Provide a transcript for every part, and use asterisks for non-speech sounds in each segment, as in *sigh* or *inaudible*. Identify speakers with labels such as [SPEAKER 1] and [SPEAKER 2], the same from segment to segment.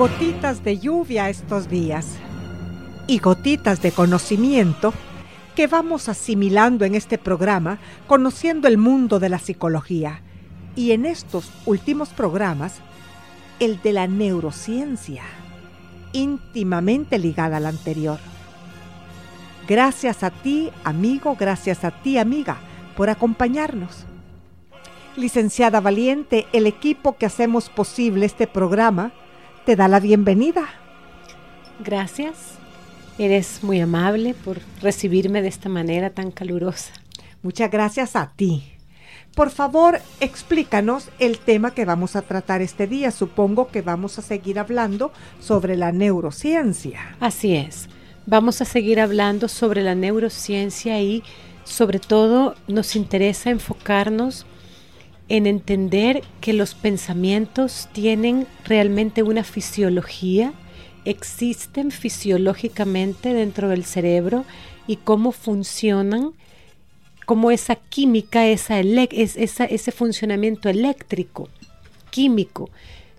[SPEAKER 1] Gotitas de lluvia estos días y gotitas de conocimiento que vamos asimilando en este programa, conociendo el mundo de la psicología. Y en estos últimos programas, el de la neurociencia, íntimamente ligada al anterior. Gracias a ti, amigo, gracias a ti, amiga, por acompañarnos. Licenciada Valiente, el equipo que hacemos posible este programa, te da la bienvenida.
[SPEAKER 2] Gracias. Eres muy amable por recibirme de esta manera tan calurosa.
[SPEAKER 1] Muchas gracias a ti. Por favor, explícanos el tema que vamos a tratar este día. Supongo que vamos a seguir hablando sobre la neurociencia.
[SPEAKER 2] Así es. Vamos a seguir hablando sobre la neurociencia y sobre todo nos interesa enfocarnos en entender que los pensamientos tienen realmente una fisiología, existen fisiológicamente dentro del cerebro y cómo funcionan, cómo esa química, esa, es, esa ese funcionamiento eléctrico, químico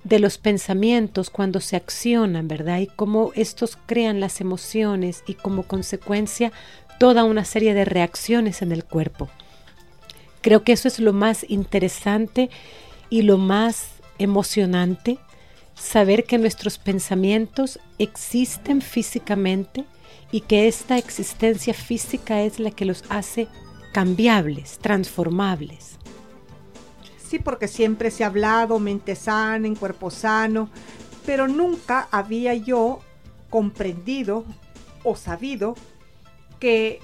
[SPEAKER 2] de los pensamientos cuando se accionan, ¿verdad? Y cómo estos crean las emociones y como consecuencia toda una serie de reacciones en el cuerpo. Creo que eso es lo más interesante y lo más emocionante, saber que nuestros pensamientos existen físicamente y que esta existencia física es la que los hace cambiables, transformables.
[SPEAKER 1] Sí, porque siempre se ha hablado mente sana, en cuerpo sano, pero nunca había yo comprendido o sabido que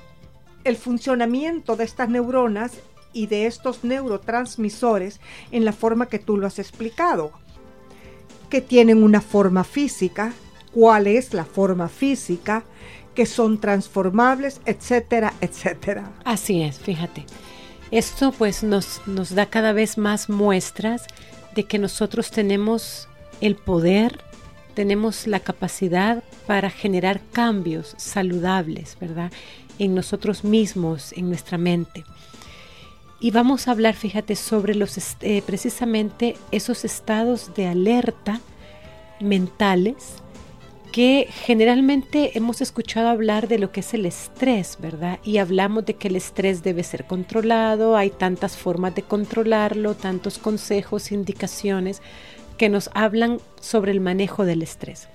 [SPEAKER 1] el funcionamiento de estas neuronas y de estos neurotransmisores en la forma que tú lo has explicado, que tienen una forma física, cuál es la forma física, que son transformables, etcétera, etcétera.
[SPEAKER 2] Así es, fíjate. Esto pues nos, nos da cada vez más muestras de que nosotros tenemos el poder, tenemos la capacidad para generar cambios saludables, ¿verdad? En nosotros mismos, en nuestra mente. Y vamos a hablar, fíjate, sobre los eh, precisamente esos estados de alerta mentales que generalmente hemos escuchado hablar de lo que es el estrés, ¿verdad? Y hablamos de que el estrés debe ser controlado, hay tantas formas de controlarlo, tantos consejos, indicaciones que nos hablan sobre el manejo del estrés.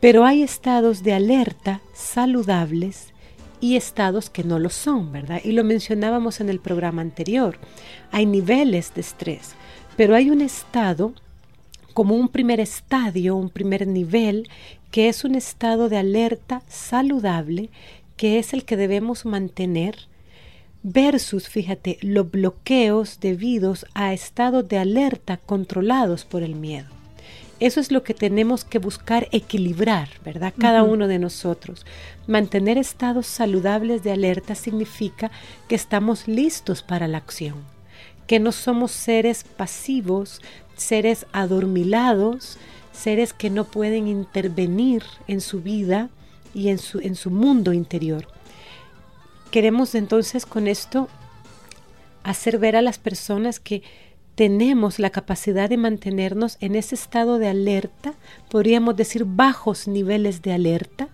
[SPEAKER 2] Pero hay estados de alerta saludables y estados que no lo son, ¿verdad? Y lo mencionábamos en el programa anterior. Hay niveles de estrés, pero hay un estado como un primer estadio, un primer nivel, que es un estado de alerta saludable, que es el que debemos mantener, versus, fíjate, los bloqueos debidos a estados de alerta controlados por el miedo. Eso es lo que tenemos que buscar equilibrar, ¿verdad? Cada uno de nosotros. Mantener estados saludables de alerta significa que estamos listos para la acción, que no somos seres pasivos, seres adormilados, seres que no pueden intervenir en su vida y en su, en su mundo interior. Queremos entonces con esto hacer ver a las personas que tenemos la capacidad de mantenernos en ese estado de alerta, podríamos decir bajos niveles de alerta,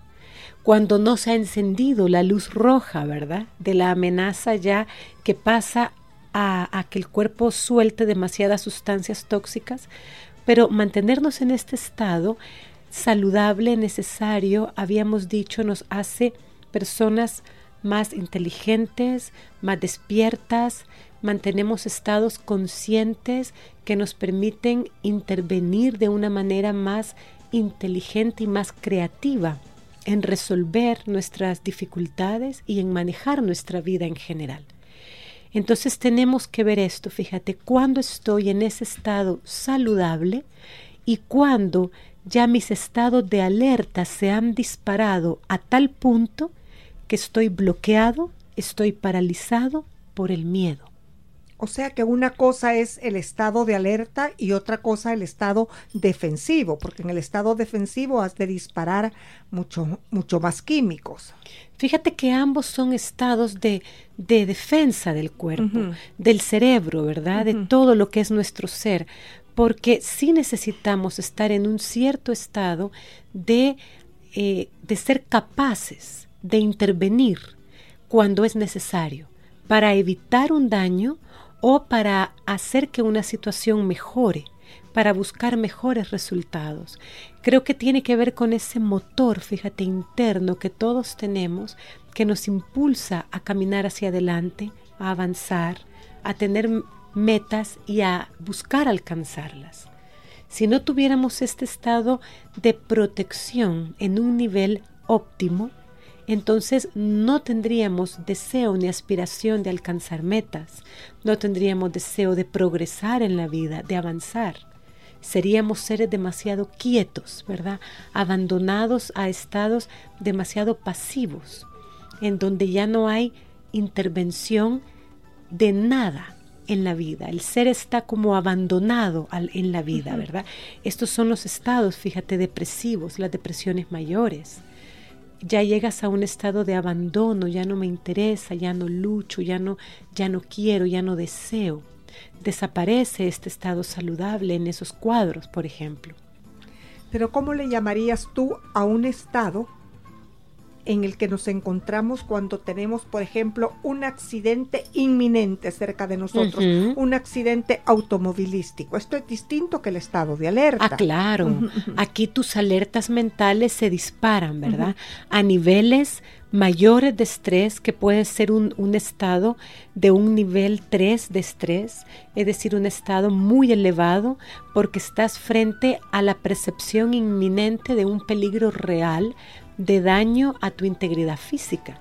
[SPEAKER 2] cuando no se ha encendido la luz roja, ¿verdad? De la amenaza ya que pasa a, a, que el cuerpo suelte demasiadas sustancias tóxicas, pero mantenernos en este estado saludable, necesario, habíamos dicho, nos hace personas más inteligentes, más despiertas, mantenemos estados conscientes que nos permiten intervenir de una manera más inteligente y más creativa en resolver nuestras dificultades y en manejar nuestra vida en general. Entonces tenemos que ver esto, fíjate, cuando estoy en ese estado saludable y cuando ya mis estados de alerta se han disparado a tal punto que estoy bloqueado, estoy paralizado por el miedo.
[SPEAKER 1] O sea que una cosa es el estado de alerta y otra cosa el estado defensivo, porque en el estado defensivo has de disparar mucho, mucho más químicos.
[SPEAKER 2] Fíjate que ambos son estados de, de defensa del cuerpo, del cerebro, ¿verdad? De todo lo que es nuestro ser, porque sí necesitamos estar en un cierto estado de, eh, de ser capaces de intervenir cuando es necesario para evitar un daño o para hacer que una situación mejore, para buscar mejores resultados. Creo que tiene que ver con ese motor, fíjate, interno que todos tenemos, que nos impulsa a caminar hacia adelante, a avanzar, a tener metas y a buscar alcanzarlas. Si no tuviéramos este estado de protección en un nivel óptimo, entonces no tendríamos deseo ni aspiración de alcanzar metas, no tendríamos deseo de progresar en la vida, de avanzar. Seríamos seres demasiado quietos, ¿verdad? Abandonados a estados demasiado pasivos, en donde ya no hay intervención de nada en la vida. El ser está como abandonado en la vida, ¿verdad? Estos son los estados, fíjate, depresivos, las depresiones mayores ya llegas a un estado de abandono, ya no me interesa, ya no lucho, ya no, ya no quiero, ya no deseo. Desaparece este estado saludable en esos cuadros, por ejemplo.
[SPEAKER 1] Pero ¿cómo le llamarías tú a un estado en el que nos encontramos cuando tenemos, por ejemplo, un accidente inminente cerca de nosotros, un accidente automovilístico. Esto es distinto que el estado de alerta.
[SPEAKER 2] Ah, claro. Aquí tus alertas mentales se disparan, ¿verdad? A niveles mayores de estrés, que puede ser un, un, estado de un nivel 3 de estrés, es decir, un estado muy elevado, porque estás frente a la percepción inminente de un peligro real, de daño a tu integridad física.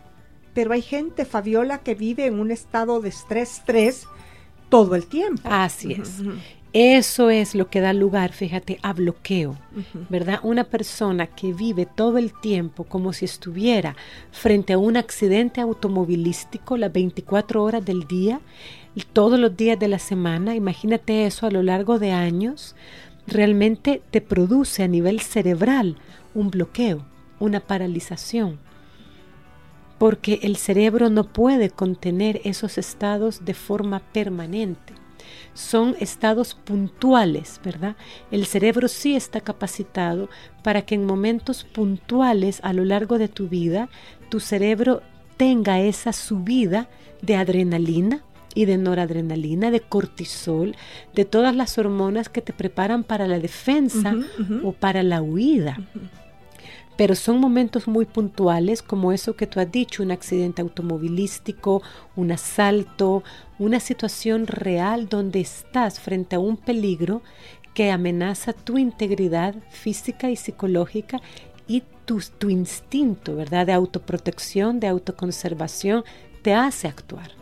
[SPEAKER 1] Pero hay gente, Fabiola, que vive en un estado de estrés, estrés todo el tiempo.
[SPEAKER 2] Así es. Eso es lo que da lugar, fíjate, a bloqueo, ¿verdad? Una persona que vive todo el tiempo como si estuviera frente a un accidente automovilístico las 24 horas del día, todos los días de la semana, imagínate eso a lo largo de años, realmente te produce a nivel cerebral un bloqueo una paralización. porque el cerebro no puede contener esos estados de forma permanente. Son estados puntuales, ¿verdad? El cerebro sí está capacitado para que en momentos puntuales a lo largo de tu vida, tu cerebro tenga esa subida de adrenalina, y de noradrenalina, de cortisol, de todas las hormonas que te preparan para la defensa o para la huida. Pero son momentos muy puntuales como eso que tú has dicho, un accidente automovilístico, un asalto, una situación real donde estás frente a un peligro que amenaza tu integridad física y psicológica y tu, instinto, ¿verdad? De autoprotección, de autoconservación, te hace actuar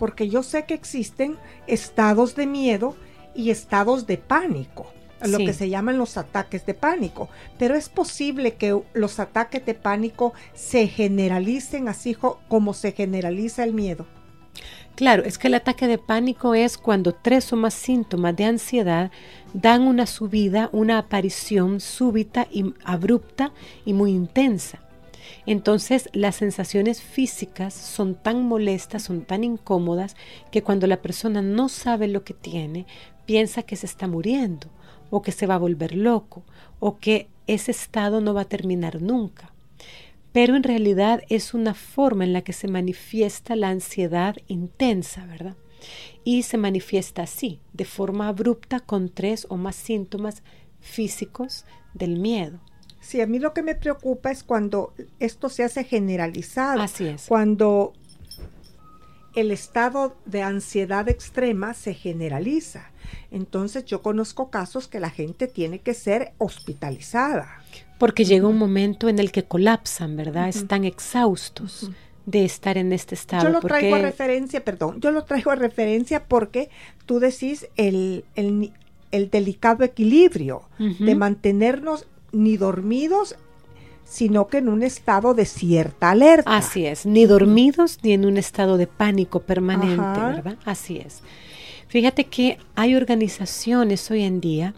[SPEAKER 1] porque yo sé que existen estados de miedo y estados de pánico, lo que se llaman los ataques de pánico, pero es posible que los ataques de pánico se generalicen así como se generaliza el miedo.
[SPEAKER 2] Claro, es que el ataque de pánico es cuando tres o más síntomas de ansiedad dan una subida, una aparición súbita y abrupta y muy intensa. Entonces las sensaciones físicas son tan molestas, son tan incómodas, que cuando la persona no sabe lo que tiene, piensa que se está muriendo, o que se va a volver loco, o que ese estado no va a terminar nunca. Pero en realidad es una forma en la que se manifiesta la ansiedad intensa, ¿verdad? Y se manifiesta así, de forma abrupta, con tres o más síntomas físicos del miedo.
[SPEAKER 1] Sí, a mí lo que me preocupa es cuando esto se hace generalizado.
[SPEAKER 2] Así es.
[SPEAKER 1] Cuando el estado de ansiedad extrema se generaliza. Entonces yo conozco casos que la gente tiene que ser hospitalizada.
[SPEAKER 2] Porque llega un momento en el que colapsan, ¿verdad? Están exhaustos. de estar en este estado.
[SPEAKER 1] Yo lo traigo a referencia, perdón, yo lo traigo a referencia porque tú decís el, el, delicado equilibrio de mantenernos ni dormidos, sino que en un estado de cierta alerta.
[SPEAKER 2] Así es, ni dormidos ni en un estado de pánico permanente, ¿verdad? Así es. Fíjate que hay organizaciones hoy en día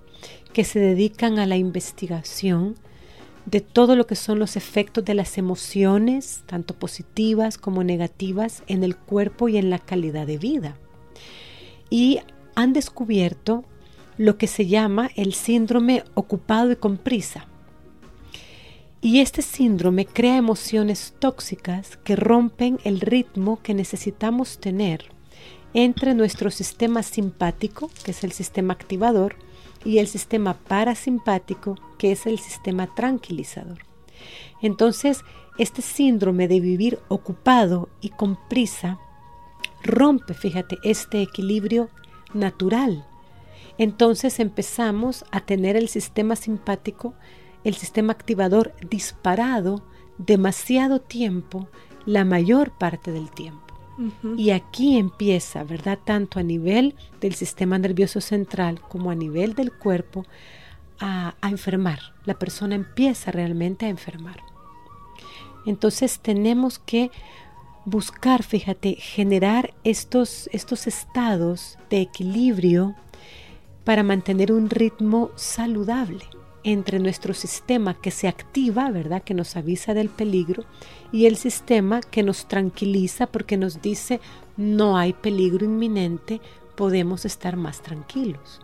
[SPEAKER 2] que se dedican a la investigación de todo lo que son los efectos de las emociones, tanto positivas como negativas, en el cuerpo y en la calidad de vida. Y han descubierto lo que se llama el síndrome ocupado y con prisa. Y este síndrome crea emociones tóxicas que rompen el ritmo que necesitamos tener entre nuestro sistema simpático, que es el sistema activador, y el sistema parasimpático, que es el sistema tranquilizador. Entonces, este síndrome de vivir ocupado y con prisa rompe, fíjate, este equilibrio natural entonces empezamos a tener el sistema simpático, el sistema activador disparado demasiado tiempo, la mayor parte del tiempo. Y aquí empieza, ¿verdad? Tanto a nivel del sistema nervioso central como a nivel del cuerpo a, a enfermar. La persona empieza realmente a enfermar. Entonces tenemos que buscar, fíjate, generar estos, estos estados de equilibrio para mantener un ritmo saludable entre nuestro sistema que se activa, ¿verdad? Que nos avisa del peligro y el sistema que nos tranquiliza porque nos dice no hay peligro inminente, podemos estar más tranquilos.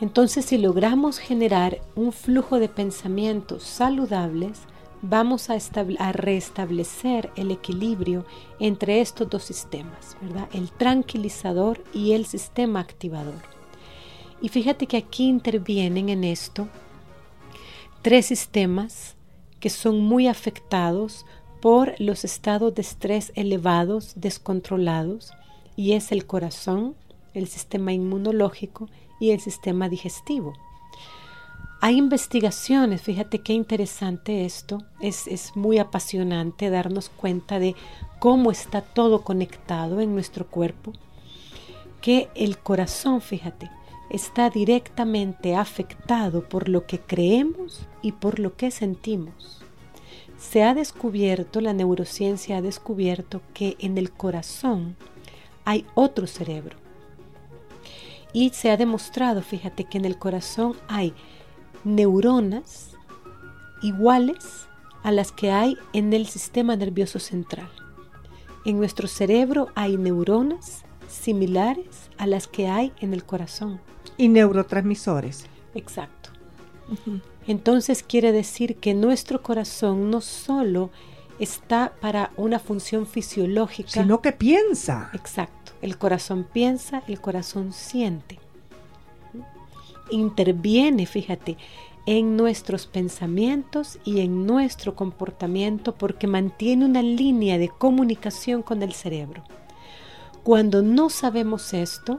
[SPEAKER 2] Entonces, si logramos generar un flujo de pensamientos saludables, vamos a, restablecer el equilibrio entre estos dos sistemas, ¿verdad? El tranquilizador y el sistema activador. Y fíjate que aquí intervienen en esto tres sistemas que son muy afectados por los estados de estrés elevados, descontrolados, y es el corazón, el sistema inmunológico y el sistema digestivo. Hay investigaciones, fíjate qué interesante esto, es, es, muy apasionante darnos cuenta de cómo está todo conectado en nuestro cuerpo, que el corazón, fíjate, está directamente afectado por lo que creemos y por lo que sentimos. Se ha descubierto, la neurociencia ha descubierto que en el corazón hay otro cerebro. Y se ha demostrado, fíjate, que en el corazón hay neuronas iguales a las que hay en el sistema nervioso central. En nuestro cerebro hay neuronas similares a las que hay en el corazón.
[SPEAKER 1] Y neurotransmisores.
[SPEAKER 2] Exacto. Entonces quiere decir que nuestro corazón no solo está para una función fisiológica,
[SPEAKER 1] sino que piensa.
[SPEAKER 2] Exacto. El corazón piensa, el corazón siente. Interviene, fíjate, en nuestros pensamientos y en nuestro comportamiento porque mantiene una línea de comunicación con el cerebro. Cuando no sabemos esto,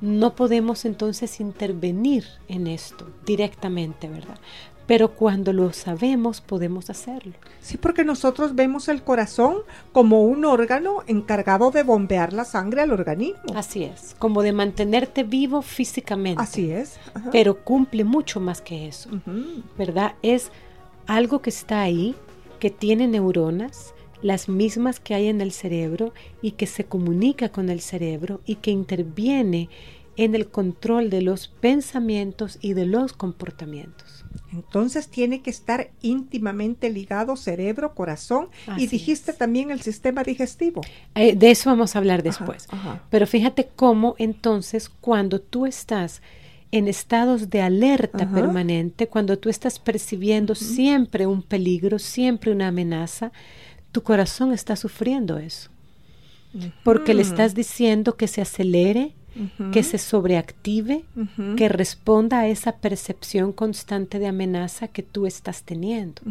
[SPEAKER 2] no podemos entonces intervenir en esto directamente, ¿verdad? Pero cuando lo sabemos podemos hacerlo.
[SPEAKER 1] Sí, porque nosotros vemos el corazón como un órgano encargado de bombear la sangre al organismo.
[SPEAKER 2] Así es, como de mantenerte vivo físicamente.
[SPEAKER 1] Así es.
[SPEAKER 2] Pero cumple mucho más que eso, ¿verdad? Es algo que está ahí, que tiene neuronas, las mismas que hay en el cerebro y que se comunica con el cerebro y que interviene en el control de los pensamientos y de los comportamientos.
[SPEAKER 1] Entonces tiene que estar íntimamente ligado cerebro, corazón y dijiste también el sistema digestivo.
[SPEAKER 2] Eh, de eso vamos a hablar después. Pero fíjate cómo entonces cuando tú estás en estados de alerta permanente, cuando tú estás percibiendo siempre un peligro, siempre una amenaza, tu corazón está sufriendo eso. Porque le estás diciendo que se acelere, que se sobreactive, que responda a esa percepción constante de amenaza que tú estás teniendo.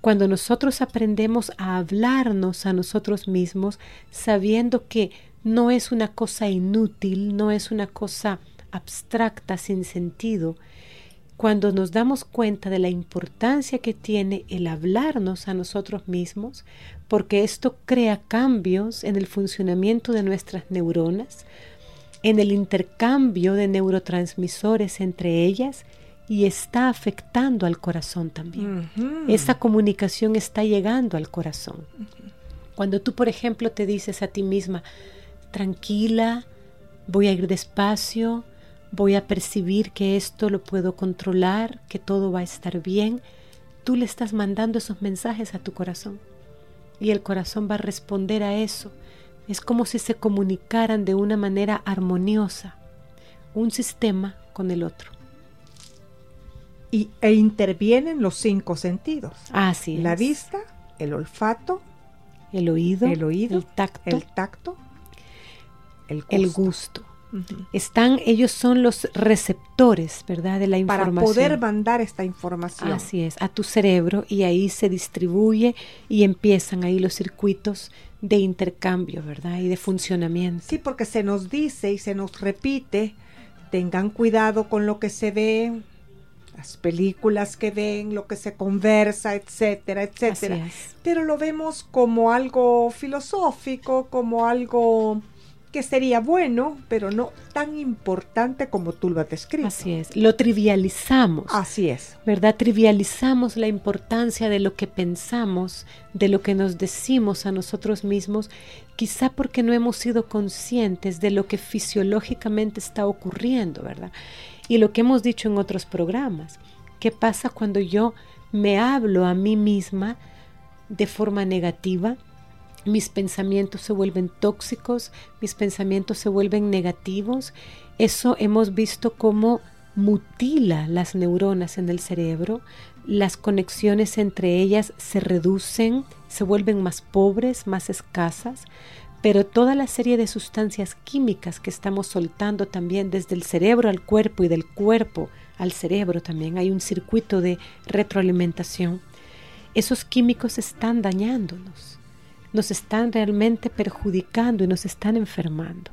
[SPEAKER 2] Cuando nosotros aprendemos a hablarnos a nosotros mismos, sabiendo que no es una cosa inútil, no es una cosa abstracta, sin sentido, cuando nos damos cuenta de la importancia que tiene el hablarnos a nosotros mismos, porque esto crea cambios en el funcionamiento de nuestras neuronas, en el intercambio de neurotransmisores entre ellas y está afectando al corazón también. Esa comunicación está llegando al corazón. Cuando tú, por ejemplo, te dices a ti misma, tranquila, voy a ir despacio, voy a percibir que esto lo puedo controlar, que todo va a estar bien, tú le estás mandando esos mensajes a tu corazón y el corazón va a responder a eso. Es como si se comunicaran de una manera armoniosa, un sistema con el otro.
[SPEAKER 1] Y, e intervienen los cinco sentidos.
[SPEAKER 2] Así
[SPEAKER 1] La vista, el olfato,
[SPEAKER 2] el oído,
[SPEAKER 1] el, oído,
[SPEAKER 2] el tacto,
[SPEAKER 1] el, tacto,
[SPEAKER 2] el El gusto. Están, ellos son los receptores, ¿verdad? De la información.
[SPEAKER 1] Para poder mandar esta información.
[SPEAKER 2] Así es, a tu cerebro y ahí se distribuye y empiezan ahí los circuitos de intercambio, ¿verdad? Y de funcionamiento.
[SPEAKER 1] Sí, porque se nos dice y se nos repite, tengan cuidado con lo que se ve, las películas que ven, lo que se conversa, etcétera, etcétera. Pero lo vemos como algo filosófico, como algo que sería bueno, pero no tan importante como tú lo has descrito.
[SPEAKER 2] Así es, lo trivializamos.
[SPEAKER 1] Así es.
[SPEAKER 2] ¿Verdad? Trivializamos la importancia de lo que pensamos, de lo que nos decimos a nosotros mismos, quizá porque no hemos sido conscientes de lo que fisiológicamente está ocurriendo, ¿verdad? Y lo que hemos dicho en otros programas, ¿qué pasa cuando yo me hablo a mí misma de forma negativa? Mis pensamientos se vuelven tóxicos, mis pensamientos se vuelven negativos. Eso hemos visto cómo mutila las neuronas en el cerebro, las conexiones entre ellas se reducen, se vuelven más pobres, más escasas, pero toda la serie de sustancias químicas que estamos soltando también desde el cerebro al cuerpo y del cuerpo al cerebro también hay un circuito de retroalimentación. Esos químicos están dañándonos nos están realmente perjudicando y nos están enfermando.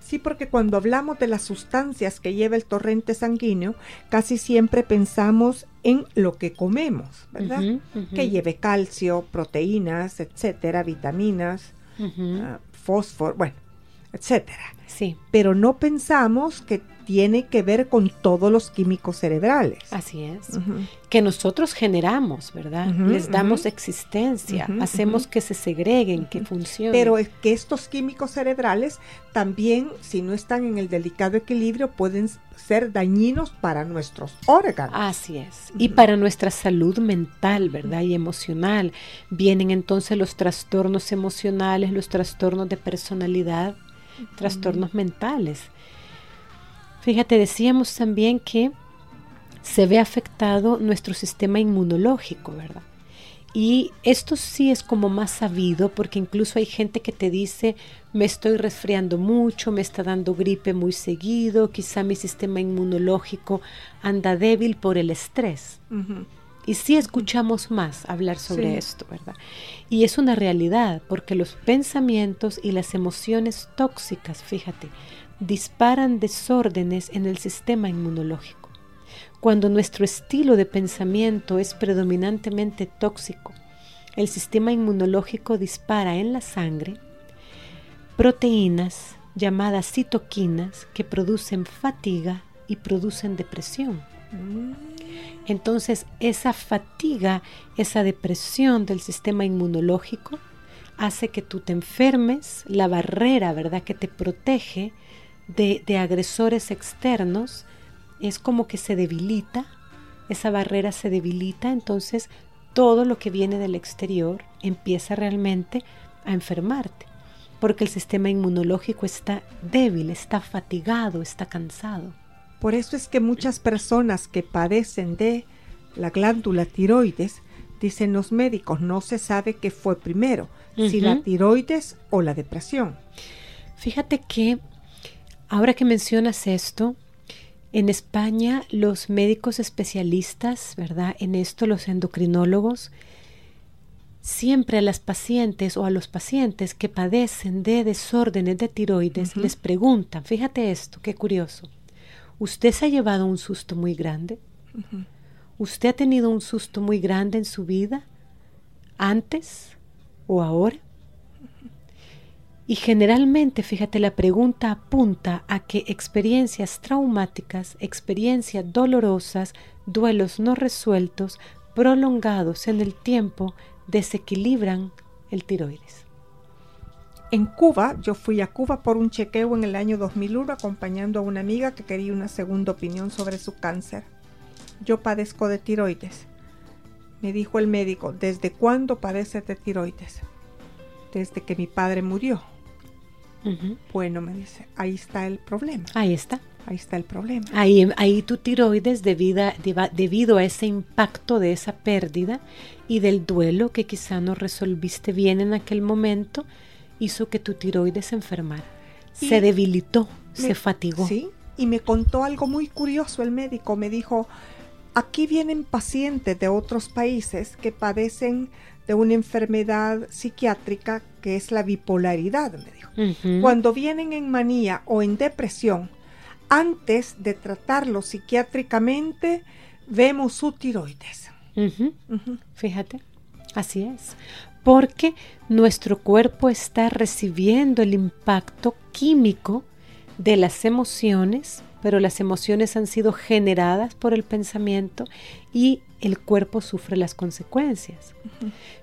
[SPEAKER 1] Sí, porque cuando hablamos de las sustancias que lleva el torrente sanguíneo, casi siempre pensamos en lo que comemos, ¿verdad? Que lleve calcio, proteínas, etcétera, vitaminas, ah, fósforo, bueno, etcétera.
[SPEAKER 2] Sí.
[SPEAKER 1] Pero no pensamos que tiene que ver con todos los químicos cerebrales.
[SPEAKER 2] Así es. Que nosotros generamos, ¿verdad? Les damos existencia, hacemos que se segreguen, que funcionen.
[SPEAKER 1] Pero es que estos químicos cerebrales también, si no están en el delicado equilibrio, pueden ser dañinos para nuestros órganos.
[SPEAKER 2] Así es. Y para nuestra salud mental, ¿verdad? Y emocional. Vienen entonces los trastornos emocionales, los trastornos de personalidad, trastornos mentales. Fíjate, decíamos también que se ve afectado nuestro sistema inmunológico, ¿verdad? Y esto sí es como más sabido porque incluso hay gente que te dice, me estoy resfriando mucho, me está dando gripe muy seguido, quizá mi sistema inmunológico anda débil por el estrés. Y sí escuchamos más hablar sobre
[SPEAKER 1] Sí.
[SPEAKER 2] esto, ¿verdad? Y es una realidad, porque los pensamientos y las emociones tóxicas, fíjate, disparan desórdenes en el sistema inmunológico. Cuando nuestro estilo de pensamiento es predominantemente tóxico, el sistema inmunológico dispara en la sangre proteínas llamadas citoquinas que producen fatiga y producen depresión. Entonces, esa fatiga, esa depresión del sistema inmunológico hace que tú te enfermes, la barrera, ¿verdad?, que te protege de, de agresores externos, es como que se debilita, esa barrera se debilita, entonces todo lo que viene del exterior empieza realmente a enfermarte, porque el sistema inmunológico está débil, está fatigado, está cansado.
[SPEAKER 1] Por eso es que muchas personas que padecen de la glándula tiroides, dicen los médicos, no se sabe qué fue primero, si la tiroides o la depresión.
[SPEAKER 2] Fíjate que ahora que mencionas esto, en España los médicos especialistas, ¿verdad? En esto los endocrinólogos, siempre a las pacientes o a los pacientes que padecen de desórdenes de tiroides les preguntan, fíjate esto, qué curioso, ¿usted se ha llevado un susto muy grande? ¿Usted ha tenido un susto muy grande en su vida? ¿Antes o ahora? Y generalmente, fíjate, la pregunta apunta a que experiencias traumáticas, experiencias dolorosas, duelos no resueltos, prolongados en el tiempo, desequilibran el tiroides.
[SPEAKER 1] En Cuba, yo fui a Cuba por un chequeo en el año 2001 acompañando a una amiga que quería una segunda opinión sobre su cáncer. Yo padezco de tiroides. Me dijo el médico, ¿desde cuándo padeces de tiroides? Desde que mi padre murió. Bueno, me dice, ahí está el problema.
[SPEAKER 2] Ahí está.
[SPEAKER 1] Ahí está el problema.
[SPEAKER 2] Ahí, ahí tu tiroides, debida- deba- debido a ese impacto de esa pérdida y del duelo que quizá no resolviste bien en aquel momento, hizo que tu tiroides se enfermara.
[SPEAKER 1] Y
[SPEAKER 2] se debilitó, se fatigó.
[SPEAKER 1] Sí, y me contó algo muy curioso el médico. Me dijo, aquí vienen pacientes de otros países que padecen de una enfermedad psiquiátrica que es la bipolaridad, me dijo. Cuando vienen en manía o en depresión, antes de tratarlo psiquiátricamente, vemos su tiroides.
[SPEAKER 2] Fíjate, así es. Porque nuestro cuerpo está recibiendo el impacto químico de las emociones, pero las emociones han sido generadas por el pensamiento y el cuerpo sufre las consecuencias.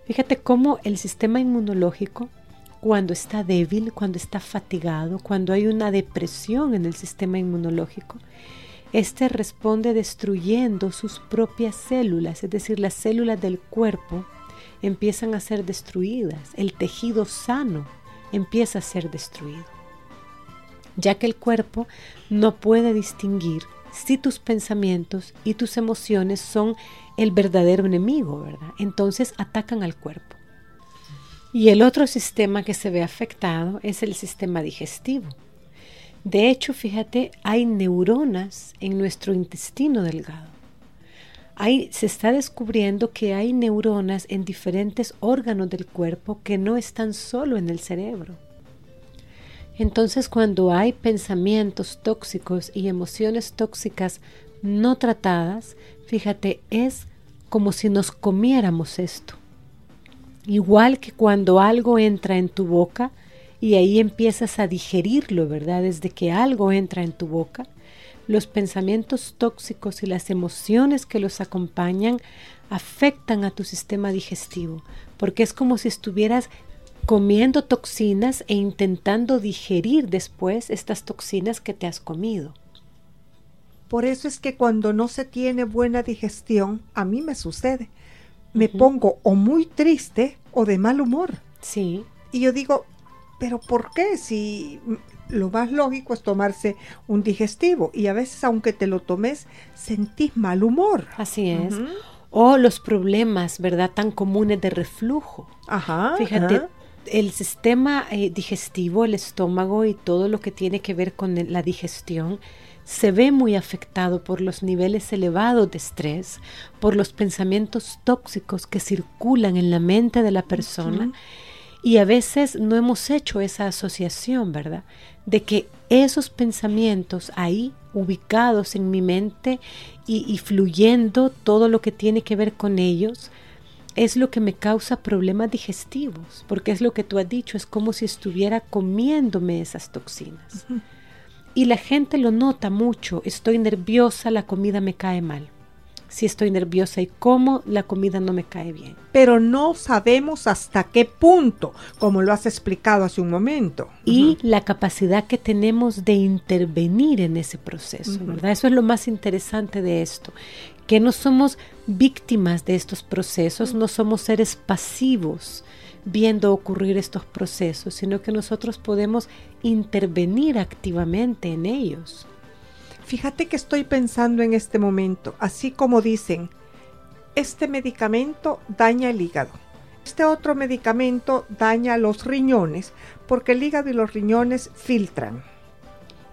[SPEAKER 2] Fíjate cómo el sistema inmunológico, cuando está débil, cuando está fatigado, cuando hay una depresión en el sistema inmunológico, este responde destruyendo sus propias células, es decir, las células del cuerpo empiezan a ser destruidas, el tejido sano empieza a ser destruido, ya que el cuerpo no puede distinguir si tus pensamientos y tus emociones son el verdadero enemigo, ¿verdad? Entonces atacan al cuerpo. Y el otro sistema que se ve afectado es el sistema digestivo. De hecho, fíjate, hay neuronas en nuestro intestino delgado. Hay, se está descubriendo que hay neuronas en diferentes órganos del cuerpo que no están solo en el cerebro. Entonces, cuando hay pensamientos tóxicos y emociones tóxicas no tratadas, fíjate, es como si nos comiéramos esto. Igual que cuando algo entra en tu boca y ahí empiezas a digerirlo, ¿verdad? Desde que algo entra en tu boca, los pensamientos tóxicos y las emociones que los acompañan afectan a tu sistema digestivo, porque es como si estuvieras comiendo toxinas e intentando digerir después estas toxinas que te has comido.
[SPEAKER 1] Por eso es que cuando no se tiene buena digestión, a mí me sucede. Me pongo o muy triste o de mal humor.
[SPEAKER 2] Sí.
[SPEAKER 1] Y yo digo, pero ¿por qué? Si lo más lógico es tomarse un digestivo y a veces aunque te lo tomes, sentís mal humor.
[SPEAKER 2] Así es. O los problemas, ¿verdad? Tan comunes de reflujo.
[SPEAKER 1] Ajá.
[SPEAKER 2] Fíjate,
[SPEAKER 1] ajá.
[SPEAKER 2] El sistema eh, digestivo, el estómago y todo lo que tiene que ver con la digestión se ve muy afectado por los niveles elevados de estrés, por los pensamientos tóxicos que circulan en la mente de la persona. Y a veces no hemos hecho esa asociación, ¿verdad? De que esos pensamientos ahí, ubicados en mi mente y, y fluyendo todo lo que tiene que ver con ellos, es lo que me causa problemas digestivos, porque es lo que tú has dicho, es como si estuviera comiéndome esas toxinas. Y la gente lo nota mucho, estoy nerviosa, la comida me cae mal. Si estoy nerviosa y como, la comida no me cae bien.
[SPEAKER 1] Pero no sabemos hasta qué punto, como lo has explicado hace un momento.
[SPEAKER 2] y la capacidad que tenemos de intervenir en ese proceso. ¿verdad? Eso es lo más interesante de esto, que no somos víctimas de estos procesos, no somos seres pasivos viendo ocurrir estos procesos, sino que nosotros podemos intervenir activamente en ellos.
[SPEAKER 1] Fíjate que estoy pensando en este momento, así como dicen, este medicamento daña el hígado. Este otro medicamento daña los riñones, porque el hígado y los riñones filtran.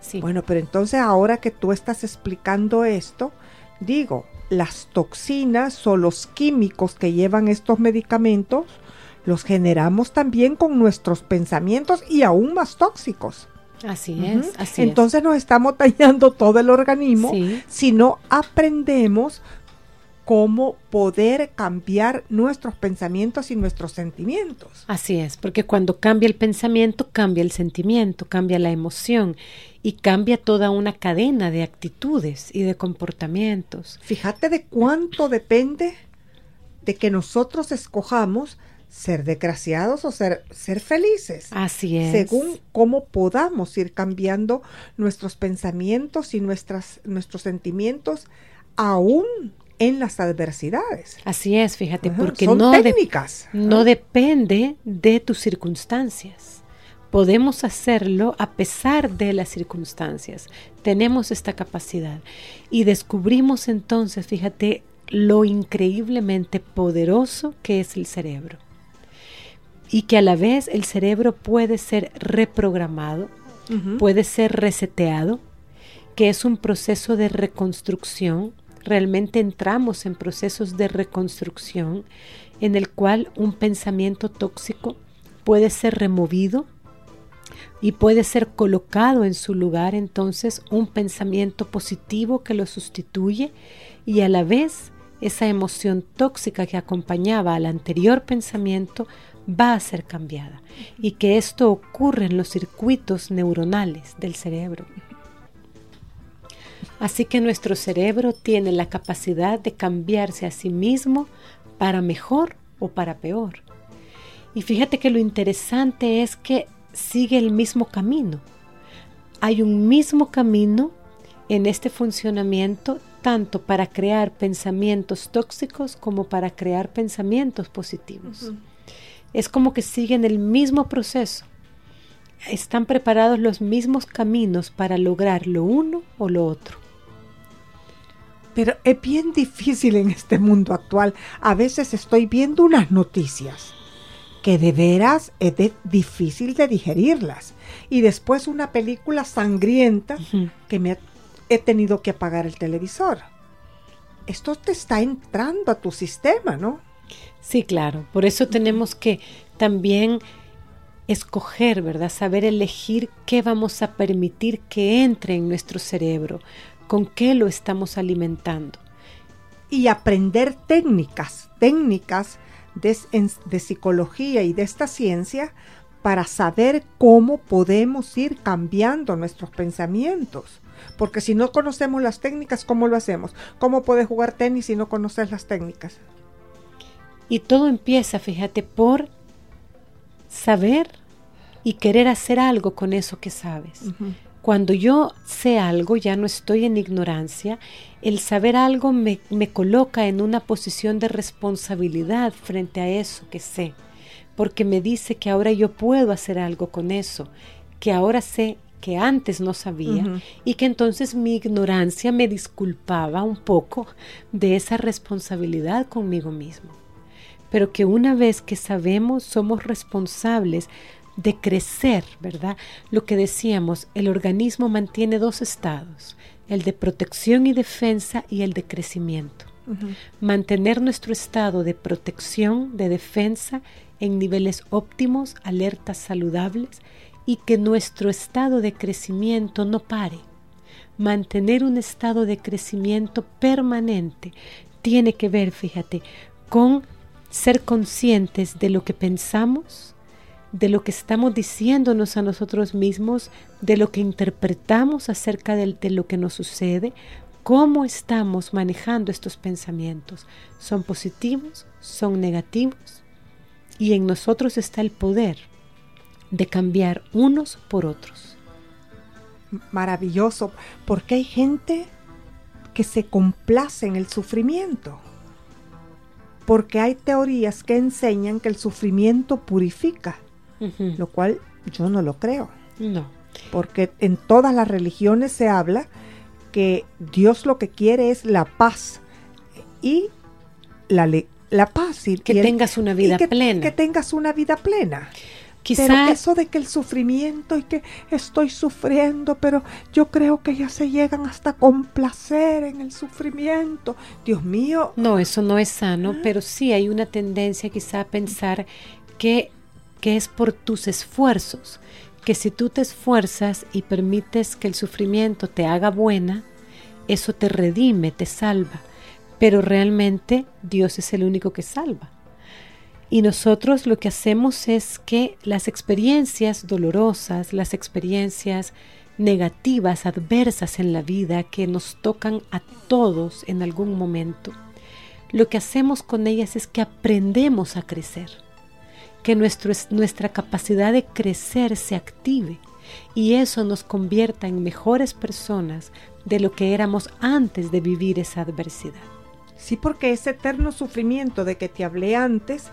[SPEAKER 2] Sí,
[SPEAKER 1] Bueno, pero entonces ahora que tú estás explicando esto, digo, las toxinas o los químicos que llevan estos medicamentos los generamos también con nuestros pensamientos y aún más tóxicos.
[SPEAKER 2] así
[SPEAKER 1] Ujú.
[SPEAKER 2] es, así
[SPEAKER 1] Entonces nos estamos *laughs* dañando todo el organismo
[SPEAKER 2] Sí,
[SPEAKER 1] si no aprendemos cómo poder cambiar nuestros pensamientos y nuestros sentimientos.
[SPEAKER 2] Así es, porque cuando cambia el pensamiento, cambia el sentimiento, cambia la emoción y cambia toda una cadena de actitudes y de comportamientos.
[SPEAKER 1] Fíjate de cuánto depende de que nosotros escojamos ser desgraciados o ser, ser felices.
[SPEAKER 2] Así es.
[SPEAKER 1] Según cómo podamos ir cambiando nuestros pensamientos y nuestras, nuestros sentimientos aún en las adversidades.
[SPEAKER 2] Así es, fíjate,
[SPEAKER 1] Ajá,
[SPEAKER 2] porque
[SPEAKER 1] Son
[SPEAKER 2] no, de-
[SPEAKER 1] técnicas.
[SPEAKER 2] no depende de tus circunstancias. Podemos hacerlo a pesar de las circunstancias. Tenemos esta capacidad. Y descubrimos entonces, fíjate, lo increíblemente poderoso que es el cerebro. Y que a la vez el cerebro puede ser reprogramado, puede ser reseteado, que es un proceso de reconstrucción. Realmente entramos en procesos de reconstrucción en el cual un pensamiento tóxico puede ser removido y puede ser colocado en su lugar entonces un pensamiento positivo que lo sustituye y a la vez esa emoción tóxica que acompañaba al anterior pensamiento va a ser cambiada y que esto ocurre en los circuitos neuronales del cerebro. Así que nuestro cerebro tiene la capacidad de cambiarse a sí mismo para mejor o para peor. Y fíjate que lo interesante es que sigue el mismo camino. Hay un mismo camino en este funcionamiento tanto para crear pensamientos tóxicos como para crear pensamientos positivos. Es como que siguen el mismo proceso. Están preparados los mismos caminos para lograr lo uno o lo otro.
[SPEAKER 1] Pero es bien difícil en este mundo actual. A veces estoy viendo unas noticias que de veras es de- difícil de digerirlas. Y después una película sangrienta que me ha- he tenido que apagar el televisor. Esto te está entrando a tu sistema, ¿no?
[SPEAKER 2] Sí, claro. Por eso tenemos que también escoger, ¿verdad? Saber elegir qué vamos a permitir que entre en nuestro cerebro, con qué lo estamos alimentando.
[SPEAKER 1] y aprender técnicas, técnicas de, psicología y de esta ciencia para saber cómo podemos ir cambiando nuestros pensamientos. Porque si no conocemos las técnicas, ¿cómo lo hacemos? ¿Cómo puedes jugar tenis si no conoces las técnicas?
[SPEAKER 2] Y todo empieza, fíjate, por saber y querer hacer algo con eso que sabes. Cuando yo sé algo, ya no estoy en ignorancia, el saber algo me, me coloca en una posición de responsabilidad frente a eso que sé porque me dice que ahora yo puedo hacer algo con eso, que ahora sé que antes no sabía y que entonces mi ignorancia me disculpaba un poco de esa responsabilidad conmigo mismo. Pero que una vez que sabemos somos responsables de crecer, ¿verdad? Lo que decíamos, el organismo mantiene dos estados, el de protección y defensa y el de crecimiento. Mantener nuestro estado de protección, de defensa en niveles óptimos, alertas saludables y que nuestro estado de crecimiento no pare. Mantener un estado de crecimiento permanente tiene que ver, fíjate, con ser conscientes de lo que pensamos, de lo que estamos diciéndonos a nosotros mismos, de lo que interpretamos acerca de, de, lo que nos sucede, cómo estamos manejando estos pensamientos. ¿Son positivos? ¿Son negativos? y en nosotros está el poder de cambiar unos por otros.
[SPEAKER 1] Maravilloso, porque hay gente que se complace en el sufrimiento, porque hay teorías que enseñan que el sufrimiento purifica, lo cual yo no lo creo.
[SPEAKER 2] No.
[SPEAKER 1] Porque en todas las religiones se habla que Dios lo que quiere es la paz y la, la paz.
[SPEAKER 2] Y, que tengas una vida plena.
[SPEAKER 1] Que tengas una vida plena. Pero eso de que el sufrimiento y que estoy sufriendo, pero yo creo que ya se llegan hasta complacer en el sufrimiento. Dios mío.
[SPEAKER 2] No, eso no es sano, ah. pero sí hay una tendencia quizá a pensar que, que es por tus esfuerzos, que si tú te esfuerzas y permites que el sufrimiento te haga buena, eso te redime, te salva pero realmente Dios es el único que salva. Y nosotros lo que hacemos es que las experiencias dolorosas, las experiencias negativas, adversas en la vida que nos tocan a todos en algún momento, lo que hacemos con ellas es que aprendemos a crecer, que nuestra capacidad de crecer se active y eso nos convierta en mejores personas de lo que éramos antes de vivir esa adversidad.
[SPEAKER 1] Sí, porque ese eterno sufrimiento de que te hablé antes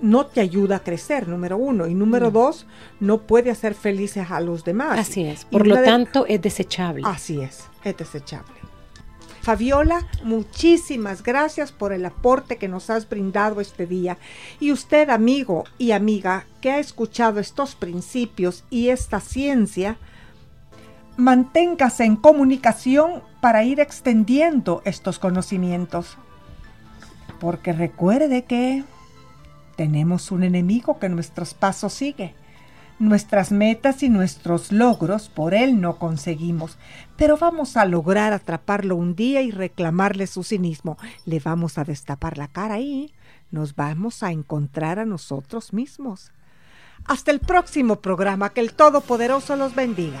[SPEAKER 1] no te ayuda a crecer, número uno. Y número dos, no puede hacer felices a los demás.
[SPEAKER 2] Así es. Por lo tanto, es desechable.
[SPEAKER 1] Así es, es desechable. Fabiola, muchísimas gracias por el aporte que nos has brindado este día. Y usted, amigo y amiga, que ha escuchado estos principios y esta ciencia, manténgase en comunicación para ir extendiendo estos conocimientos. Porque recuerde que tenemos un enemigo que nuestros pasos sigue. Nuestras metas y nuestros logros por él no conseguimos, pero vamos a lograr atraparlo un día y reclamarle su cinismo. Le vamos a destapar la cara y nos vamos a encontrar a nosotros mismos. Hasta el próximo programa, que el Todopoderoso los bendiga.